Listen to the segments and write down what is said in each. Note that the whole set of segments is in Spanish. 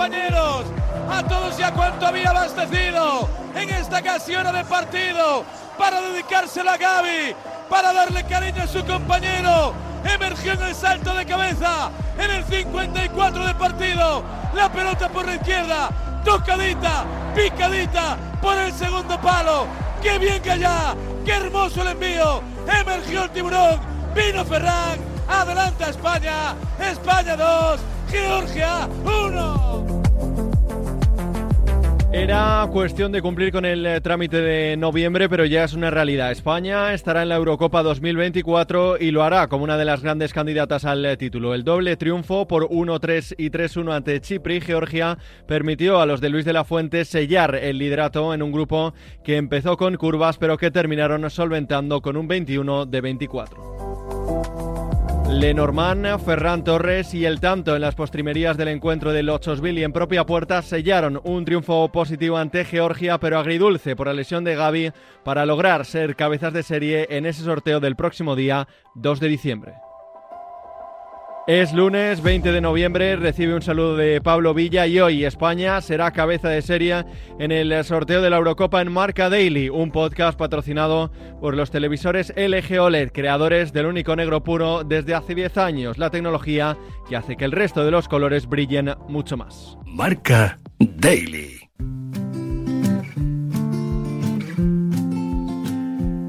Compañeros, a todos y a cuanto había abastecido en esta ocasión de partido para dedicárselo a Gaby, para darle cariño a su compañero. Emergió en el salto de cabeza en el 54 de partido. La pelota por la izquierda, tocadita, picadita por el segundo palo. ¡Qué bien que allá! ¡Qué hermoso el envío! Emergió el tiburón, vino Ferran, adelanta España, España 2, Georgia 1. Era cuestión de cumplir con el eh, trámite de noviembre, pero ya es una realidad. España estará en la Eurocopa 2024 y lo hará como una de las grandes candidatas al eh, título. El doble triunfo por 1-3 y 3-1 ante Chipre y Georgia permitió a los de Luis de la Fuente sellar el liderato en un grupo que empezó con curvas pero que terminaron solventando con un 21 de 24. Lenormand, Ferran Torres y el tanto en las postrimerías del encuentro del Ochosvili en propia puerta sellaron un triunfo positivo ante Georgia, pero agridulce por la lesión de Gaby para lograr ser cabezas de serie en ese sorteo del próximo día 2 de diciembre. Es lunes 20 de noviembre, recibe un saludo de Pablo Villa y hoy España será cabeza de serie en el sorteo de la Eurocopa en Marca Daily, un podcast patrocinado por los televisores LG OLED, creadores del único negro puro desde hace 10 años, la tecnología que hace que el resto de los colores brillen mucho más. Marca Daily.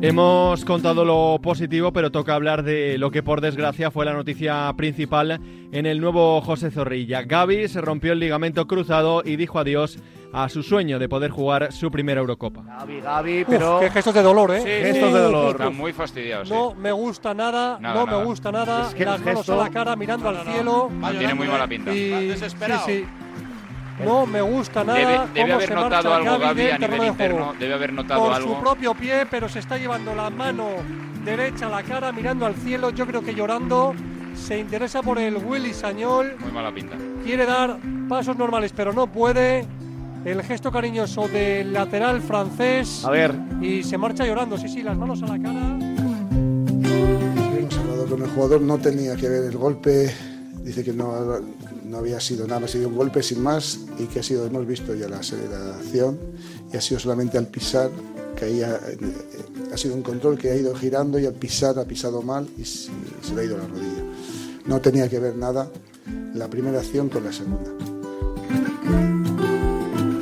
Hemos contado lo positivo, pero toca hablar de lo que por desgracia fue la noticia principal en el nuevo José Zorrilla. Gaby se rompió el ligamento cruzado y dijo adiós a su sueño de poder jugar su primera Eurocopa. Gaby, Gaby, pero... qué gestos de dolor, ¿eh? Sí, gestos de dolor. Están muy fastidiados. No me gusta nada, no me gusta nada. Es que las el manos gesto- a la cara, mirando al cielo. Tiene muy mala pinta. Y, desesperado. sí, sí. No me gusta nada. Debe, debe cómo haber se notado marcha algo Gaby del a nivel de interno. Debe haber notado Por algo. su propio pie, pero se está llevando la mano derecha a la cara, mirando al cielo. Yo creo que llorando. Se interesa por el Willy Sañol. Muy mala pinta. Quiere dar pasos normales, pero no puede. El gesto cariñoso del lateral francés. A ver, Y se marcha llorando, sí, sí, las manos a la cara. Hemos hablado con el jugador, no tenía que ver el golpe, dice que no, no había sido nada, ha sido un golpe sin más y que ha sido, hemos visto ya la aceleración y ha sido solamente al pisar, caía, eh, ha sido un control que ha ido girando y al pisar ha pisado mal y se, se le ha ido la rodilla. No tenía que ver nada la primera acción con la segunda.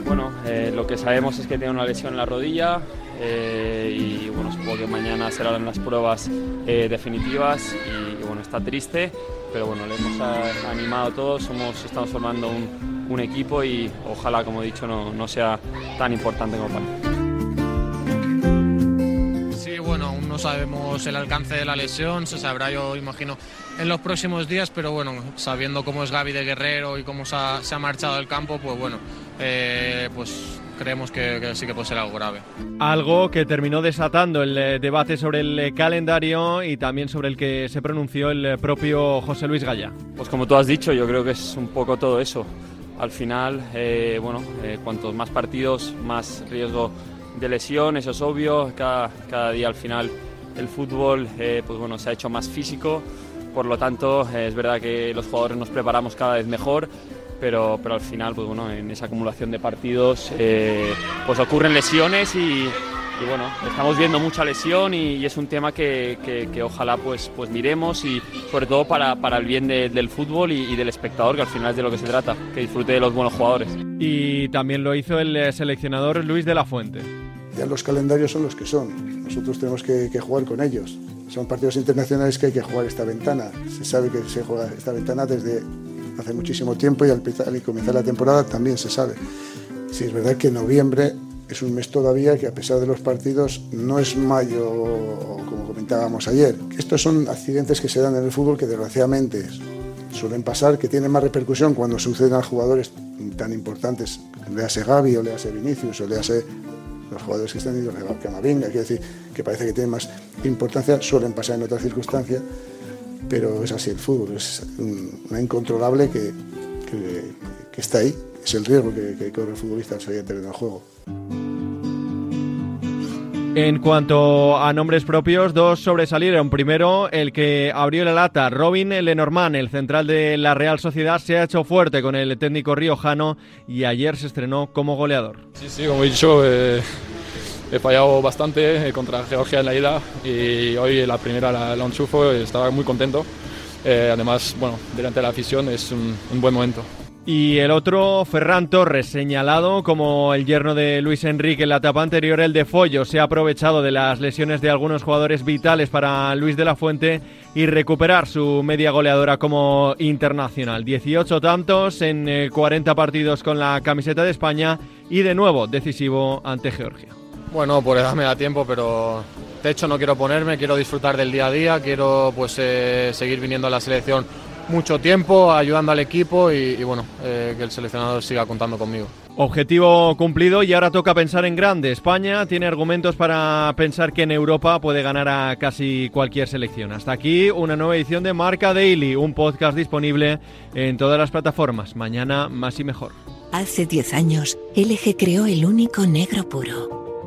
Bueno, eh, lo que sabemos es que tiene una lesión en la rodilla eh, y bueno, supongo que mañana serán las pruebas eh, definitivas y, bueno, está triste, pero bueno, le hemos animado a todos, somos, estamos formando un, un equipo y ojalá, como he dicho, no, no sea tan importante como. Sí, bueno, aún no sabemos el alcance de la lesión, se sabrá yo imagino en los próximos días, pero bueno, sabiendo cómo es Gaby de Guerrero y cómo se ha, se ha marchado del campo, pues bueno, eh, pues creemos que, que sí que puede ser algo grave. Algo que terminó desatando el eh, debate sobre el eh, calendario y también sobre el que se pronunció el eh, propio José Luis Gaya. Pues como tú has dicho, yo creo que es un poco todo eso. Al final, eh, bueno, eh, cuantos más partidos, más riesgo de lesión, eso es obvio. Cada, cada día al final el fútbol eh, pues bueno, se ha hecho más físico. Por lo tanto, eh, es verdad que los jugadores nos preparamos cada vez mejor, pero, pero al final, pues bueno, en esa acumulación de partidos, eh, pues ocurren lesiones y, y bueno, estamos viendo mucha lesión y, y es un tema que, que- que ojalá pues, pues miremos y sobre todo para, para el bien de- del fútbol y, y del espectador, que al final es de lo que se trata, que disfrute de los buenos jugadores. Y también lo hizo el eh, seleccionador Luis de la Fuente. Ya los calendarios son los que son, nosotros tenemos que, que jugar con ellos. Son partidos internacionales que hay que jugar esta ventana. Se sabe que se juega esta ventana desde hace muchísimo tiempo y al, al comenzar la temporada también se sabe. Sí, es verdad que en noviembre es un mes todavía que a pesar de los partidos no es mayo como comentábamos ayer. Estos son accidentes que se dan en el fútbol que desgraciadamente suelen pasar, que tienen más repercusión cuando suceden a jugadores tan importantes, le hace Gaby o le hace Vinicius o le hace los jugadores que están ido, Camavinga, quiero decir, que parece que tienen más importancia, suelen pasar en otras circunstancias, pero es así el fútbol, es una incontrolable que, que, está ahí, es el riesgo que, que corre el futbolista al salir terreno juego. En cuanto a nombres propios, dos sobresalieron. Primero, el que abrió la lata, Robin Lenormand, el central de la Real Sociedad, se ha hecho fuerte con el técnico riojano y ayer se estrenó como goleador. Sí, sí, como he dicho, eh, he fallado bastante eh, contra Georgia en la ida y hoy la primera la, la enchufo estaba muy contento. Eh, además, bueno, delante de la afición es un, un buen momento. Y el otro, Ferran Torres, señalado como el yerno de Luis Enrique en la etapa anterior, el de Follo. Se ha aprovechado de las lesiones de algunos jugadores vitales para Luis de la Fuente y recuperar su media goleadora como internacional. 18 tantos en 40 eh, partidos con la camiseta de España y de nuevo decisivo ante Georgia. Bueno, por edad me da tiempo, pero de hecho no quiero ponerme, quiero disfrutar del día a día, quiero pues eh, seguir viniendo a la selección mucho tiempo ayudando al equipo y, bueno, eh, que el seleccionador siga contando conmigo. Objetivo cumplido y ahora toca pensar en grande. España tiene argumentos para pensar que en Europa puede ganar a casi cualquier selección. Hasta aquí una nueva edición de Marca Daily, un podcast disponible en todas las plataformas. Mañana más y mejor. Hace 10 años, LG creó el único negro puro,